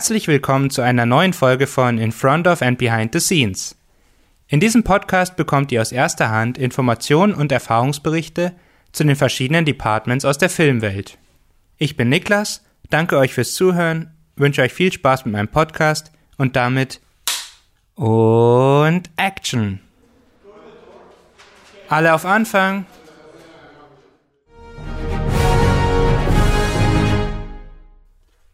Herzlich willkommen zu einer neuen Folge von In Front of and Behind the Scenes. In diesem Podcast bekommt ihr aus erster Hand Informationen und Erfahrungsberichte zu den verschiedenen Departments aus der Filmwelt. Ich bin Niklas, danke euch fürs Zuhören, wünsche euch viel Spaß mit meinem Podcast und damit und Action. Alle auf Anfang.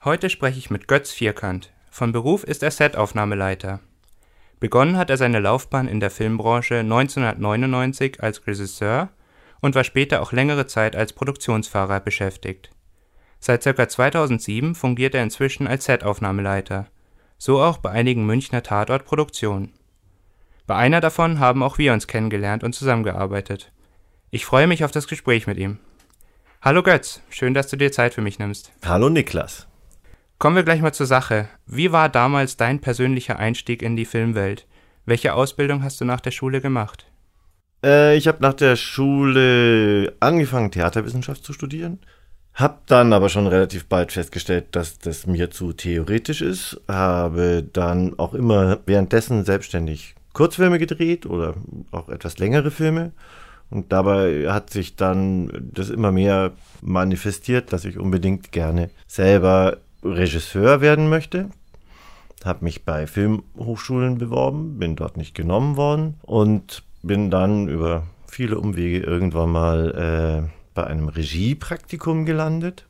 Heute spreche ich mit Götz Vierkant. Von Beruf ist er Setaufnahmeleiter. Begonnen hat er seine Laufbahn in der Filmbranche 1999 als Regisseur und war später auch längere Zeit als Produktionsfahrer beschäftigt. Seit ca. 2007 fungiert er inzwischen als Setaufnahmeleiter, so auch bei einigen Münchner Tatortproduktionen. Bei einer davon haben auch wir uns kennengelernt und zusammengearbeitet. Ich freue mich auf das Gespräch mit ihm. Hallo Götz, schön, dass du dir Zeit für mich nimmst. Hallo Niklas. Kommen wir gleich mal zur Sache. Wie war damals dein persönlicher Einstieg in die Filmwelt? Welche Ausbildung hast du nach der Schule gemacht? Äh, ich habe nach der Schule angefangen, Theaterwissenschaft zu studieren. Hab dann aber schon relativ bald festgestellt, dass das mir zu theoretisch ist. Habe dann auch immer währenddessen selbstständig Kurzfilme gedreht oder auch etwas längere Filme. Und dabei hat sich dann das immer mehr manifestiert, dass ich unbedingt gerne selber Regisseur werden möchte. Habe mich bei Filmhochschulen beworben, bin dort nicht genommen worden und bin dann über viele Umwege irgendwann mal äh, bei einem Regiepraktikum gelandet.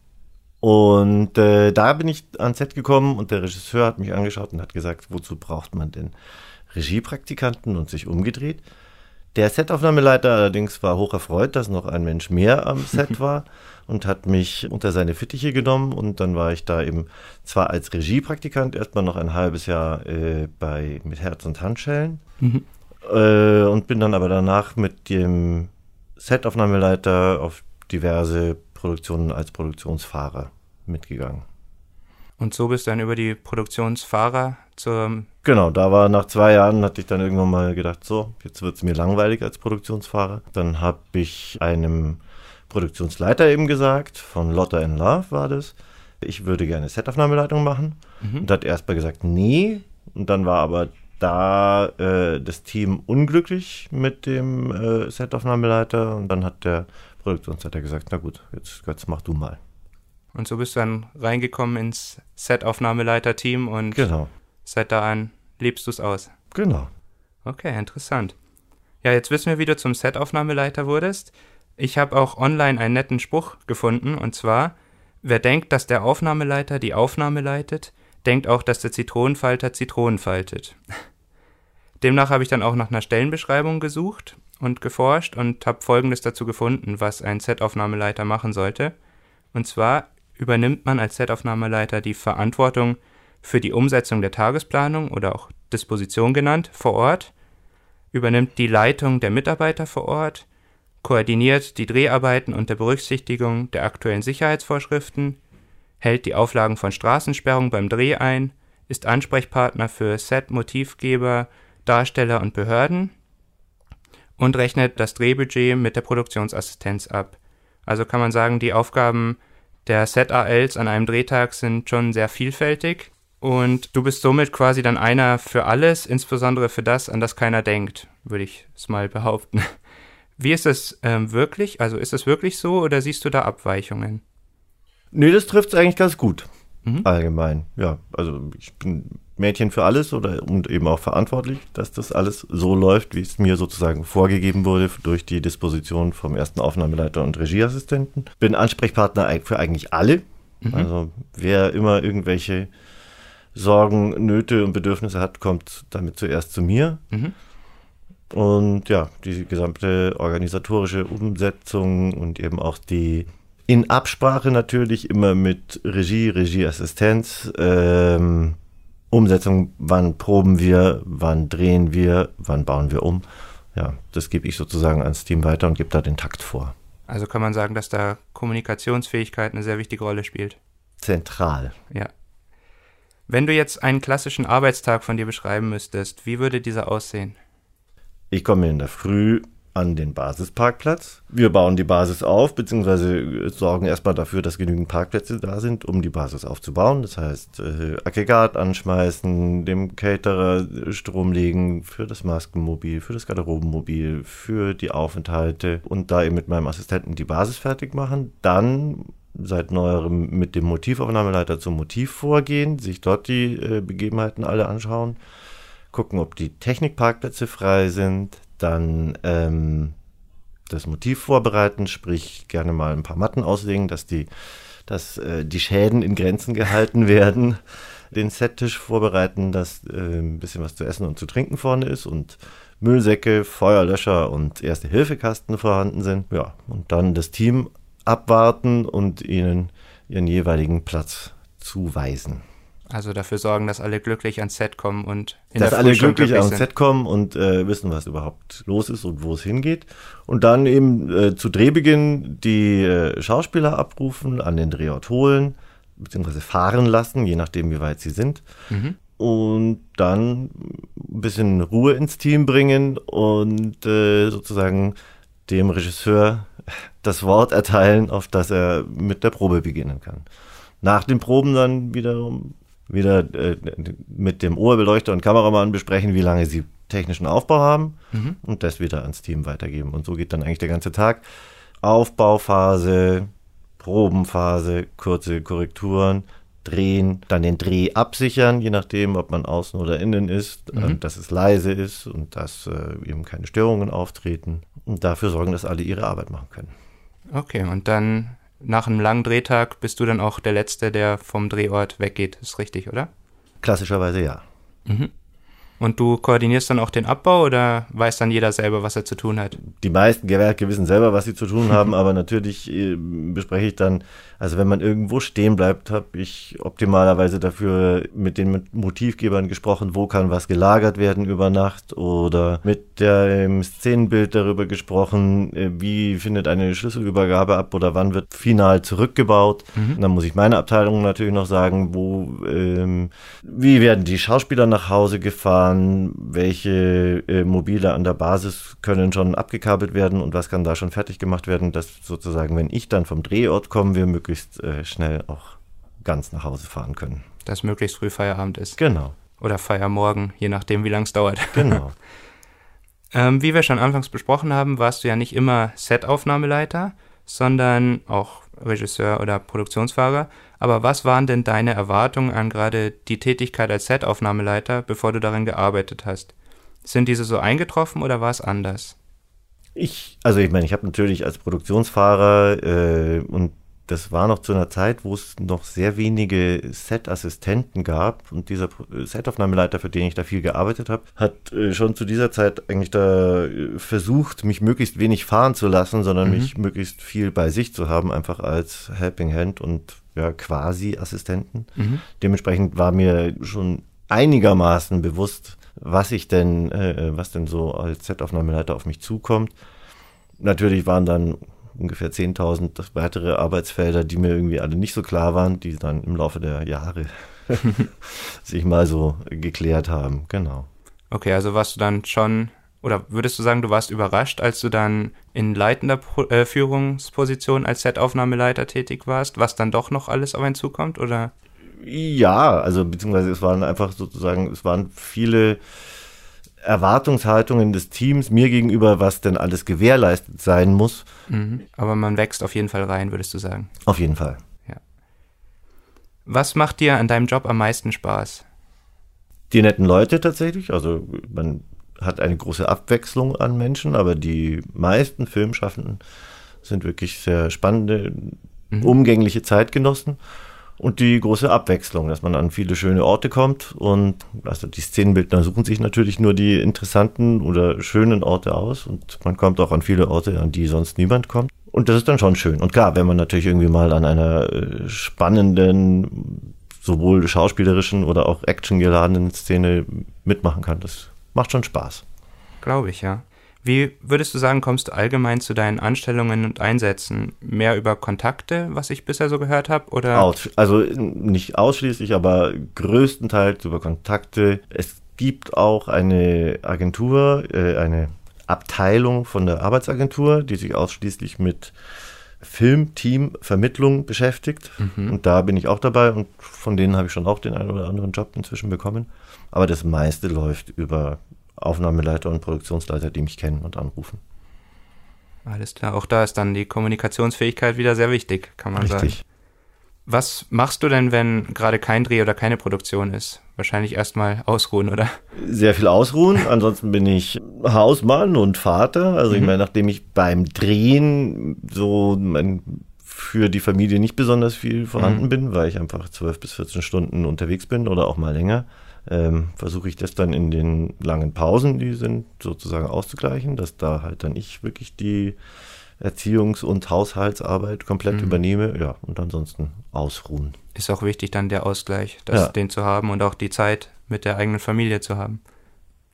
Und äh, da bin ich ans Set gekommen und der Regisseur hat mich angeschaut und hat gesagt, wozu braucht man denn Regiepraktikanten und sich umgedreht. Der Setaufnahmeleiter allerdings war hoch erfreut, dass noch ein Mensch mehr am Set war und hat mich unter seine Fittiche genommen und dann war ich da eben zwar als Regiepraktikant erstmal noch ein halbes Jahr äh, bei mit Herz und Handschellen mhm. äh, und bin dann aber danach mit dem Setaufnahmeleiter auf diverse Produktionen als Produktionsfahrer mitgegangen. Und so bist du dann über die Produktionsfahrer zur. Genau, da war nach zwei Jahren, hatte ich dann irgendwann mal gedacht, so, jetzt wird es mir langweilig als Produktionsfahrer. Dann habe ich einem Produktionsleiter eben gesagt, von Lotta in Love war das, ich würde gerne Setaufnahmeleitung machen. Mhm. Und hat erst mal gesagt, nee. Und dann war aber da äh, das Team unglücklich mit dem äh, Setaufnahmeleiter. Und dann hat der Produktionsleiter gesagt, na gut, jetzt, jetzt mach du mal. Und so bist du dann reingekommen ins Setaufnahmeleiter-Team und genau. Seit da an lebst du es aus. Genau. Okay, interessant. Ja, jetzt wissen wir, wie du zum Setaufnahmeleiter wurdest. Ich habe auch online einen netten Spruch gefunden, und zwar, wer denkt, dass der Aufnahmeleiter die Aufnahme leitet, denkt auch, dass der Zitronenfalter Zitronen faltet. Demnach habe ich dann auch nach einer Stellenbeschreibung gesucht und geforscht und habe Folgendes dazu gefunden, was ein Setaufnahmeleiter machen sollte. Und zwar übernimmt man als Setaufnahmeleiter die Verantwortung für die Umsetzung der Tagesplanung oder auch Disposition genannt vor Ort, übernimmt die Leitung der Mitarbeiter vor Ort, koordiniert die Dreharbeiten unter Berücksichtigung der aktuellen Sicherheitsvorschriften, hält die Auflagen von Straßensperrung beim Dreh ein, ist Ansprechpartner für Set-Motivgeber, Darsteller und Behörden und rechnet das Drehbudget mit der Produktionsassistenz ab. Also kann man sagen, die Aufgaben der Set-ALs an einem Drehtag sind schon sehr vielfältig und du bist somit quasi dann einer für alles, insbesondere für das, an das keiner denkt, würde ich es mal behaupten. Wie ist es ähm, wirklich? Also ist es wirklich so oder siehst du da Abweichungen? Nee, das trifft es eigentlich ganz gut. Mhm. Allgemein. Ja, also ich bin Mädchen für alles oder und eben auch verantwortlich, dass das alles so läuft, wie es mir sozusagen vorgegeben wurde durch die Disposition vom ersten Aufnahmeleiter und Regieassistenten. Bin Ansprechpartner für eigentlich alle. Mhm. Also wer immer irgendwelche Sorgen, Nöte und Bedürfnisse hat, kommt damit zuerst zu mir. Mhm. Und ja, die gesamte organisatorische Umsetzung und eben auch die in Absprache natürlich immer mit Regie, Regieassistenz, ähm, Umsetzung, wann proben wir, wann drehen wir, wann bauen wir um. Ja, das gebe ich sozusagen ans Team weiter und gebe da den Takt vor. Also kann man sagen, dass da Kommunikationsfähigkeit eine sehr wichtige Rolle spielt. Zentral. Ja. Wenn du jetzt einen klassischen Arbeitstag von dir beschreiben müsstest, wie würde dieser aussehen? Ich komme in der Früh an den Basisparkplatz. Wir bauen die Basis auf, beziehungsweise sorgen erstmal dafür, dass genügend Parkplätze da sind, um die Basis aufzubauen. Das heißt, äh, Aggregat anschmeißen, dem Caterer Strom legen für das Maskenmobil, für das Garderobenmobil, für die Aufenthalte und da eben mit meinem Assistenten die Basis fertig machen. Dann seit neuerem mit dem Motivaufnahmeleiter zum Motiv vorgehen, sich dort die äh, Begebenheiten alle anschauen, gucken, ob die Technikparkplätze frei sind, dann ähm, das Motiv vorbereiten, sprich gerne mal ein paar Matten auslegen, dass die, dass, äh, die Schäden in Grenzen gehalten werden, den Settisch vorbereiten, dass äh, ein bisschen was zu essen und zu trinken vorne ist und Müllsäcke, Feuerlöscher und Erste-Hilfekasten vorhanden sind. Ja, und dann das Team abwarten und ihnen ihren jeweiligen Platz zuweisen. Also dafür sorgen, dass alle glücklich ans Set kommen und in dass der alle glücklich, glücklich ans Set kommen und äh, wissen, was überhaupt los ist und wo es hingeht. Und dann eben äh, zu Drehbeginn die äh, Schauspieler abrufen, an den Drehort holen, beziehungsweise fahren lassen, je nachdem, wie weit sie sind. Mhm. Und dann ein bisschen Ruhe ins Team bringen und äh, sozusagen dem Regisseur das Wort erteilen, auf das er mit der Probe beginnen kann. Nach den Proben dann wiederum wieder äh, mit dem Oberbeleuchter und Kameramann besprechen, wie lange sie technischen Aufbau haben mhm. und das wieder ans Team weitergeben. Und so geht dann eigentlich der ganze Tag. Aufbauphase, Probenphase, kurze Korrekturen, drehen, dann den Dreh absichern, je nachdem, ob man außen oder innen ist, mhm. äh, dass es leise ist und dass äh, eben keine Störungen auftreten und dafür sorgen, dass alle ihre Arbeit machen können. Okay, und dann nach einem langen Drehtag bist du dann auch der Letzte, der vom Drehort weggeht. Ist richtig, oder? Klassischerweise ja. Mhm. Und du koordinierst dann auch den Abbau oder weiß dann jeder selber, was er zu tun hat? Die meisten Gewerke wissen selber, was sie zu tun haben, aber natürlich äh, bespreche ich dann, also wenn man irgendwo stehen bleibt, habe ich optimalerweise dafür mit den Motivgebern gesprochen, wo kann was gelagert werden über Nacht oder mit dem Szenenbild darüber gesprochen, äh, wie findet eine Schlüsselübergabe ab oder wann wird final zurückgebaut. Mhm. dann muss ich meine Abteilung natürlich noch sagen, wo, ähm, wie werden die Schauspieler nach Hause gefahren, fahren, welche äh, Mobile an der Basis können schon abgekabelt werden und was kann da schon fertig gemacht werden, dass sozusagen, wenn ich dann vom Drehort komme, wir möglichst äh, schnell auch ganz nach Hause fahren können. Dass möglichst früh Feierabend ist. Genau. Oder Feiermorgen, je nachdem, wie lang es dauert. Genau. ähm, wie wir schon anfangs besprochen haben, warst du ja nicht immer Setaufnahmeleiter, sondern auch Regisseur oder Produktionsfahrer. Aber was waren denn deine Erwartungen an gerade die Tätigkeit als Setaufnahmeleiter, bevor du darin gearbeitet hast? Sind diese so eingetroffen oder war es anders? Ich, also ich meine, ich habe natürlich als Produktionsfahrer äh, und das war noch zu einer Zeit, wo es noch sehr wenige Set-Assistenten gab. Und dieser Setaufnahmeleiter, für den ich da viel gearbeitet habe, hat äh, schon zu dieser Zeit eigentlich da äh, versucht, mich möglichst wenig fahren zu lassen, sondern mhm. mich möglichst viel bei sich zu haben, einfach als Helping Hand und ja, quasi Assistenten. Mhm. Dementsprechend war mir schon einigermaßen bewusst, was ich denn, äh, was denn so als Setaufnahmeleiter auf mich zukommt. Natürlich waren dann ungefähr 10.000 weitere Arbeitsfelder, die mir irgendwie alle nicht so klar waren, die dann im Laufe der Jahre sich mal so geklärt haben. Genau. Okay, also warst du dann schon, oder würdest du sagen, du warst überrascht, als du dann in leitender äh, Führungsposition als Setaufnahmeleiter tätig warst, was dann doch noch alles auf einen zukommt, oder? Ja, also beziehungsweise es waren einfach sozusagen, es waren viele Erwartungshaltungen des Teams mir gegenüber, was denn alles gewährleistet sein muss. Mhm. Aber man wächst auf jeden Fall rein, würdest du sagen? Auf jeden Fall. Ja. Was macht dir an deinem Job am meisten Spaß? Die netten Leute tatsächlich. Also man hat eine große Abwechslung an Menschen, aber die meisten Filmschaffenden sind wirklich sehr spannende, mhm. umgängliche Zeitgenossen und die große Abwechslung, dass man an viele schöne Orte kommt und also die Szenenbildner suchen sich natürlich nur die interessanten oder schönen Orte aus und man kommt auch an viele Orte, an die sonst niemand kommt. Und das ist dann schon schön. Und klar, wenn man natürlich irgendwie mal an einer äh, spannenden, sowohl schauspielerischen oder auch actiongeladenen Szene mitmachen kann, das macht schon Spaß. Glaube ich, ja. Wie würdest du sagen, kommst du allgemein zu deinen Anstellungen und Einsätzen? Mehr über Kontakte, was ich bisher so gehört habe? Oder? Aus, also nicht ausschließlich, aber größtenteils über Kontakte. Es gibt auch eine Agentur, äh, eine Abteilung von der Arbeitsagentur, die sich ausschließlich mit Filmteam-Vermittlung beschäftigt. Mhm. Und da bin ich auch dabei und von denen habe ich schon auch den einen oder anderen Job inzwischen bekommen. Aber das meiste läuft über Aufnahmeleiter und Produktionsleiter, die mich kennen und anrufen. Alles klar, auch da ist dann die Kommunikationsfähigkeit wieder sehr wichtig, kann man Richtig. sagen. Was machst du denn, wenn gerade kein Dreh oder keine Produktion ist? Wahrscheinlich erstmal ausruhen, oder? Sehr viel ausruhen. Ansonsten bin ich Hausmann und Vater. Also mhm. ich meine, nachdem ich beim Drehen so mein, für die Familie nicht besonders viel vorhanden mhm. bin, weil ich einfach 12 bis 14 Stunden unterwegs bin oder auch mal länger, ähm, versuche ich das dann in den langen Pausen, die sind, sozusagen auszugleichen, dass da halt dann ich wirklich die Erziehungs- und Haushaltsarbeit komplett mhm. übernehme. Ja, und ansonsten ausruhen. Ist auch wichtig, dann der Ausgleich, das, ja. den zu haben und auch die Zeit mit der eigenen Familie zu haben.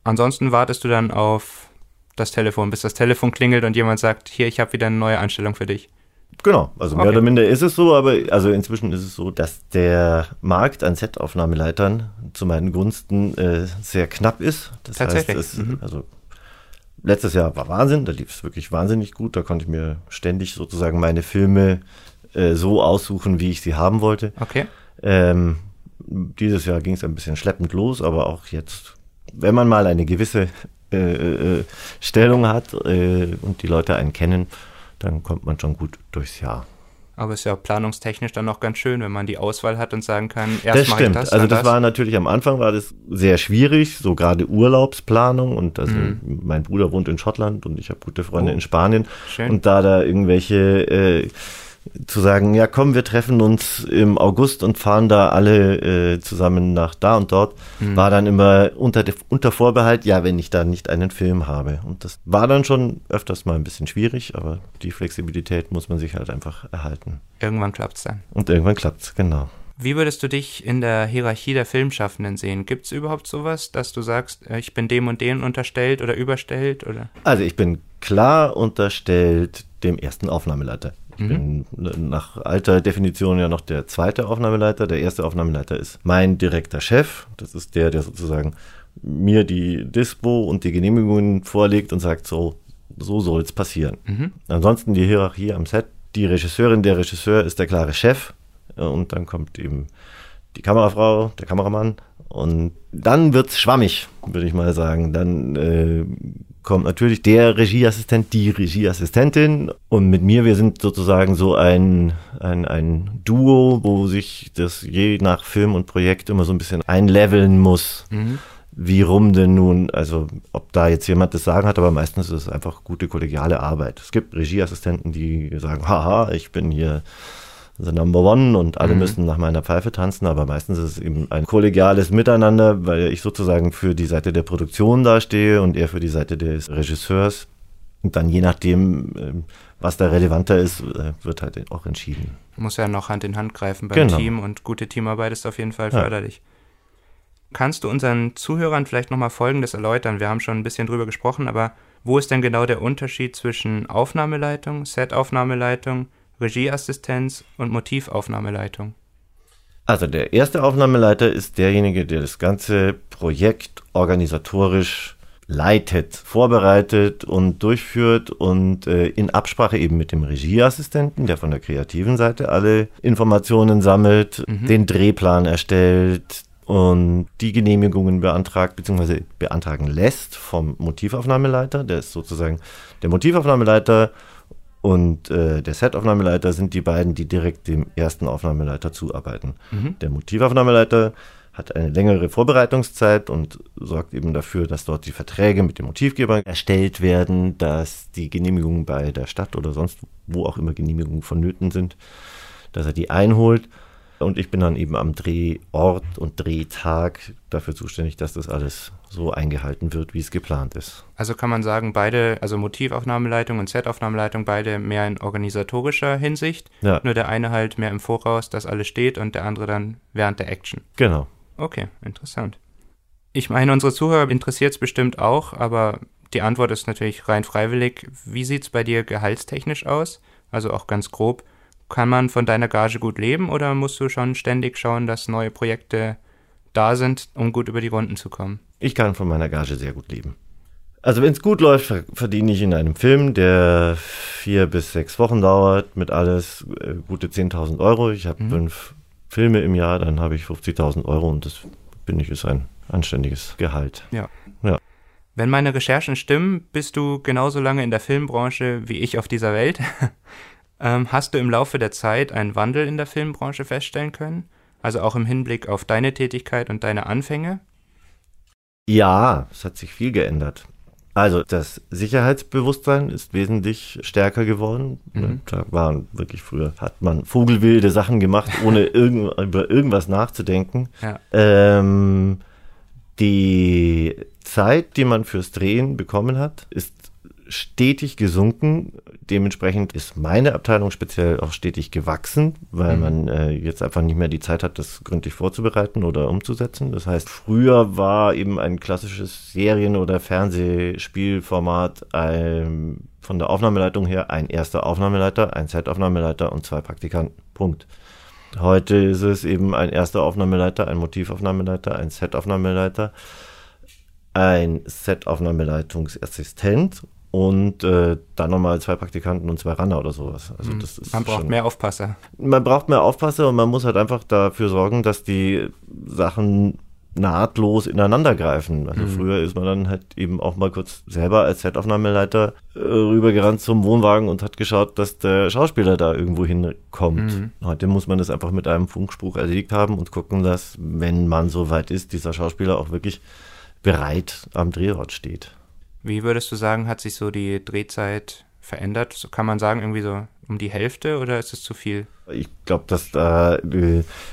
Ansonsten wartest du dann auf das Telefon, bis das Telefon klingelt und jemand sagt, hier, ich habe wieder eine neue Anstellung für dich. Genau, also mehr okay. oder minder ist es so, aber also inzwischen ist es so, dass der Markt an Set-Aufnahmeleitern zu meinen Gunsten äh, sehr knapp ist. Das Tatsächlich. heißt, es, mhm. also letztes Jahr war Wahnsinn, da lief es wirklich wahnsinnig gut. Da konnte ich mir ständig sozusagen meine Filme äh, so aussuchen, wie ich sie haben wollte. Okay. Ähm, dieses Jahr ging es ein bisschen schleppend los, aber auch jetzt, wenn man mal eine gewisse äh, äh, Stellung hat äh, und die Leute einen kennen, dann kommt man schon gut durchs Jahr. Aber es ist ja planungstechnisch dann noch ganz schön, wenn man die Auswahl hat und sagen kann, erst mache ich das. Also das, das war natürlich am Anfang war das sehr schwierig, so gerade Urlaubsplanung und also mhm. mein Bruder wohnt in Schottland und ich habe gute Freunde oh. in Spanien schön. und da da irgendwelche äh, zu sagen, ja komm, wir treffen uns im August und fahren da alle äh, zusammen nach da und dort, mhm. war dann immer unter, unter Vorbehalt, ja, wenn ich da nicht einen Film habe. Und das war dann schon öfters mal ein bisschen schwierig, aber die Flexibilität muss man sich halt einfach erhalten. Irgendwann klappt es dann. Und irgendwann klappt es, genau. Wie würdest du dich in der Hierarchie der Filmschaffenden sehen? Gibt es überhaupt sowas, dass du sagst, äh, ich bin dem und dem unterstellt oder überstellt? Oder? Also ich bin klar unterstellt dem ersten Aufnahmeleiter. Ich mhm. bin nach alter Definition ja noch der zweite Aufnahmeleiter. Der erste Aufnahmeleiter ist mein direkter Chef. Das ist der, der sozusagen mir die Dispo und die Genehmigungen vorlegt und sagt, so, so soll es passieren. Mhm. Ansonsten die Hierarchie am Set. Die Regisseurin, der Regisseur ist der klare Chef. Und dann kommt eben die Kamerafrau, der Kameramann. Und dann wird's schwammig, würde ich mal sagen. Dann äh, kommt natürlich der Regieassistent, die Regieassistentin und mit mir, wir sind sozusagen so ein, ein, ein Duo, wo sich das je nach Film und Projekt immer so ein bisschen einleveln muss. Mhm. Wie rum denn nun, also ob da jetzt jemand das Sagen hat, aber meistens ist es einfach gute kollegiale Arbeit. Es gibt Regieassistenten, die sagen, haha, ich bin hier the number one und alle mhm. müssen nach meiner Pfeife tanzen, aber meistens ist es eben ein kollegiales Miteinander, weil ich sozusagen für die Seite der Produktion dastehe und er für die Seite des Regisseurs. Und dann je nachdem, ähm, was da relevanter ist, äh, wird halt auch entschieden. Muss ja noch Hand in Hand greifen beim genau. Team und gute Teamarbeit ist auf jeden Fall förderlich. Ja. Kannst du unseren Zuhörern vielleicht nochmal Folgendes erläutern? Wir haben schon ein bisschen drüber gesprochen, aber wo ist denn genau der Unterschied zwischen Aufnahmeleitung, Set-Aufnahmeleitung, Regieassistenz und Motivaufnahmeleitung? Also der erste Aufnahmeleiter ist derjenige, der das ganze Projekt organisatorisch leitet, vorbereitet und durchführt und äh, in Absprache eben mit dem Regieassistenten, der von der kreativen Seite alle Informationen sammelt, mhm. den Drehplan erstellt und die Genehmigungen beantragt bzw. beantragen lässt vom Motivaufnahmeleiter. Der ist sozusagen der Motivaufnahmeleiter und äh, der Set-Aufnahmeleiter sind die beiden, die direkt dem ersten Aufnahmeleiter zuarbeiten. Mhm. Der Motivaufnahmeleiter hat eine längere Vorbereitungszeit und sorgt eben dafür, dass dort die Verträge mit dem Motivgeber erstellt werden, dass die Genehmigungen bei der Stadt oder sonst wo auch immer Genehmigungen vonnöten sind, dass er die einholt und ich bin dann eben am Drehort und Drehtag dafür zuständig, dass das alles so eingehalten wird, wie es geplant ist. Also kann man sagen, beide, also Motivaufnahmeleitung und Setaufnahmeleitung, beide mehr in organisatorischer Hinsicht. Ja. Nur der eine halt mehr im Voraus, dass alles steht und der andere dann während der Action. Genau. Okay, interessant. Ich meine, unsere Zuhörer interessiert es bestimmt auch, aber die Antwort ist natürlich rein freiwillig. Wie sieht es bei dir gehaltstechnisch aus? Also auch ganz grob. Kann man von deiner Gage gut leben oder musst du schon ständig schauen, dass neue Projekte da sind, um gut über die Runden zu kommen? Ich kann von meiner Gage sehr gut leben. Also wenn es gut läuft, verdiene ich in einem Film, der vier bis sechs Wochen dauert, mit alles äh, gute 10.000 Euro. Ich habe mhm. fünf Filme im Jahr, dann habe ich 50.000 Euro und das finde ich ist ein anständiges Gehalt. Ja. ja. Wenn meine Recherchen stimmen, bist du genauso lange in der Filmbranche wie ich auf dieser Welt. ähm, hast du im Laufe der Zeit einen Wandel in der Filmbranche feststellen können? Also auch im Hinblick auf deine Tätigkeit und deine Anfänge? Ja, es hat sich viel geändert. Also das Sicherheitsbewusstsein ist wesentlich stärker geworden. Mhm. Da waren wirklich früher, hat man vogelwilde Sachen gemacht, ohne irgend, über irgendwas nachzudenken. Ja. Ähm, die Zeit, die man fürs Drehen bekommen hat, ist stetig gesunken. Dementsprechend ist meine Abteilung speziell auch stetig gewachsen, weil mhm. man äh, jetzt einfach nicht mehr die Zeit hat, das gründlich vorzubereiten oder umzusetzen. Das heißt, früher war eben ein klassisches Serien- oder Fernsehspielformat ähm, von der Aufnahmeleitung her ein erster Aufnahmeleiter, ein Set-Aufnahmeleiter und zwei Praktikanten. Punkt. Heute ist es eben ein erster Aufnahmeleiter, ein Motivaufnahmeleiter, ein Set-Aufnahmeleiter, ein Set-Aufnahmeleitungsassistent und äh, dann nochmal zwei Praktikanten und zwei Runner oder sowas. Also mhm. das ist man braucht schon, mehr Aufpasser. Man braucht mehr Aufpasser und man muss halt einfach dafür sorgen, dass die Sachen nahtlos ineinander greifen. Also mhm. früher ist man dann halt eben auch mal kurz selber als Setaufnahmeleiter äh, rübergerannt zum Wohnwagen und hat geschaut, dass der Schauspieler da irgendwo hinkommt. Mhm. Heute muss man das einfach mit einem Funkspruch erledigt haben und gucken, dass, wenn man so weit ist, dieser Schauspieler auch wirklich bereit am Drehort steht. Wie würdest du sagen, hat sich so die Drehzeit verändert? So kann man sagen, irgendwie so um die Hälfte oder ist es zu viel? Ich glaube, dass da,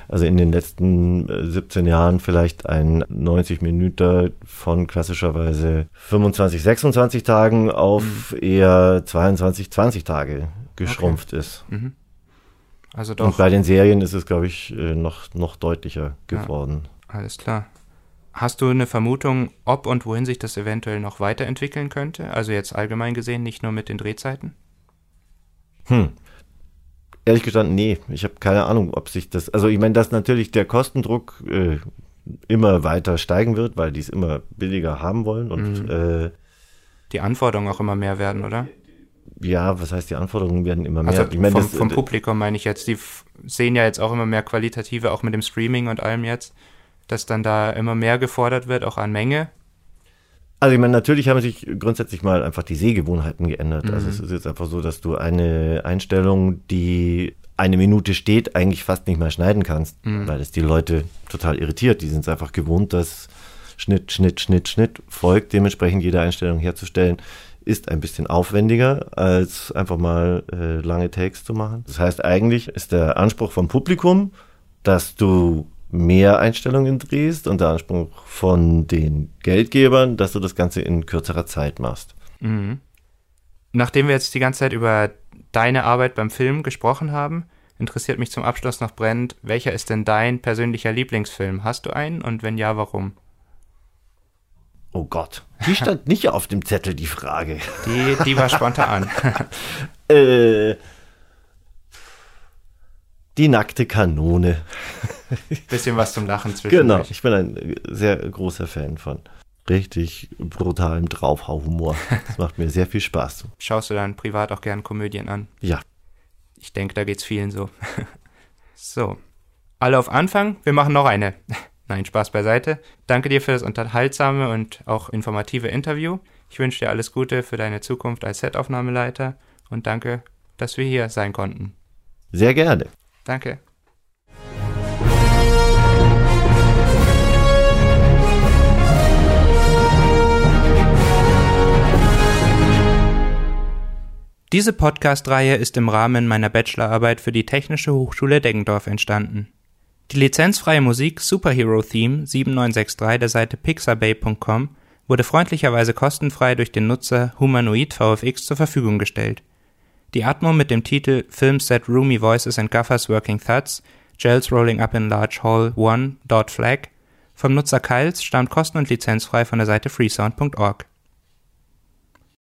also in den letzten 17 äh, Jahren vielleicht ein 90 Minuten von klassischerweise 25, 26 Tagen auf mhm. eher 22, 20 Tage geschrumpft okay. ist. Mhm. Also doch. Und bei den Serien ist es, glaube ich, äh, noch, noch deutlicher geworden. Ja, alles klar. Hast du eine Vermutung, ob und wohin sich das eventuell noch weiterentwickeln könnte? Also jetzt allgemein gesehen, nicht nur mit den Drehzeiten? Hm. Ehrlich gesagt, nee. Ich habe keine Ahnung, ob sich das. Also ich meine, dass natürlich der Kostendruck äh, immer weiter steigen wird, weil die es immer billiger haben wollen und mhm. äh, die Anforderungen auch immer mehr werden, oder? Ja, was heißt, die Anforderungen werden immer mehr? Also ich mein, vom, das, vom Publikum meine ich jetzt, die sehen ja jetzt auch immer mehr qualitative, auch mit dem Streaming und allem jetzt dass dann da immer mehr gefordert wird, auch an Menge? Also ich meine, natürlich haben sich grundsätzlich mal einfach die Sehgewohnheiten geändert. Mhm. Also es ist jetzt einfach so, dass du eine Einstellung, die eine Minute steht, eigentlich fast nicht mehr schneiden kannst, mhm. weil es die Leute total irritiert. Die sind es einfach gewohnt, dass Schnitt, Schnitt, Schnitt, Schnitt folgt. Dementsprechend jede Einstellung herzustellen, ist ein bisschen aufwendiger, als einfach mal äh, lange Takes zu machen. Das heißt, eigentlich ist der Anspruch vom Publikum, dass du mehr Einstellungen drehst und der Anspruch von den Geldgebern, dass du das Ganze in kürzerer Zeit machst. Mhm. Nachdem wir jetzt die ganze Zeit über deine Arbeit beim Film gesprochen haben, interessiert mich zum Abschluss noch brennend, welcher ist denn dein persönlicher Lieblingsfilm? Hast du einen und wenn ja, warum? Oh Gott, die stand nicht auf dem Zettel, die Frage. Die, die war spontan. äh, die nackte Kanone. Bisschen was zum Lachen zwischen. Genau, ich bin ein sehr großer Fan von richtig brutalem Draufhau-Humor. Das macht mir sehr viel Spaß. Schaust du dann privat auch gern Komödien an? Ja. Ich denke, da geht's vielen so. so. Alle auf Anfang, wir machen noch eine. Nein, Spaß beiseite. Danke dir für das unterhaltsame und auch informative Interview. Ich wünsche dir alles Gute für deine Zukunft als Setaufnahmeleiter und danke, dass wir hier sein konnten. Sehr gerne. Danke. Diese Podcast-Reihe ist im Rahmen meiner Bachelorarbeit für die Technische Hochschule Deggendorf entstanden. Die lizenzfreie Musik Superhero Theme 7963 der Seite pixabay.com wurde freundlicherweise kostenfrei durch den Nutzer Humanoid VFX zur Verfügung gestellt. Die Atmo mit dem Titel Film Set Roomy Voices and Guffers Working Thuds, Gels Rolling Up in Large Hall 1. Flag vom Nutzer Kyles stammt kosten- und lizenzfrei von der Seite freesound.org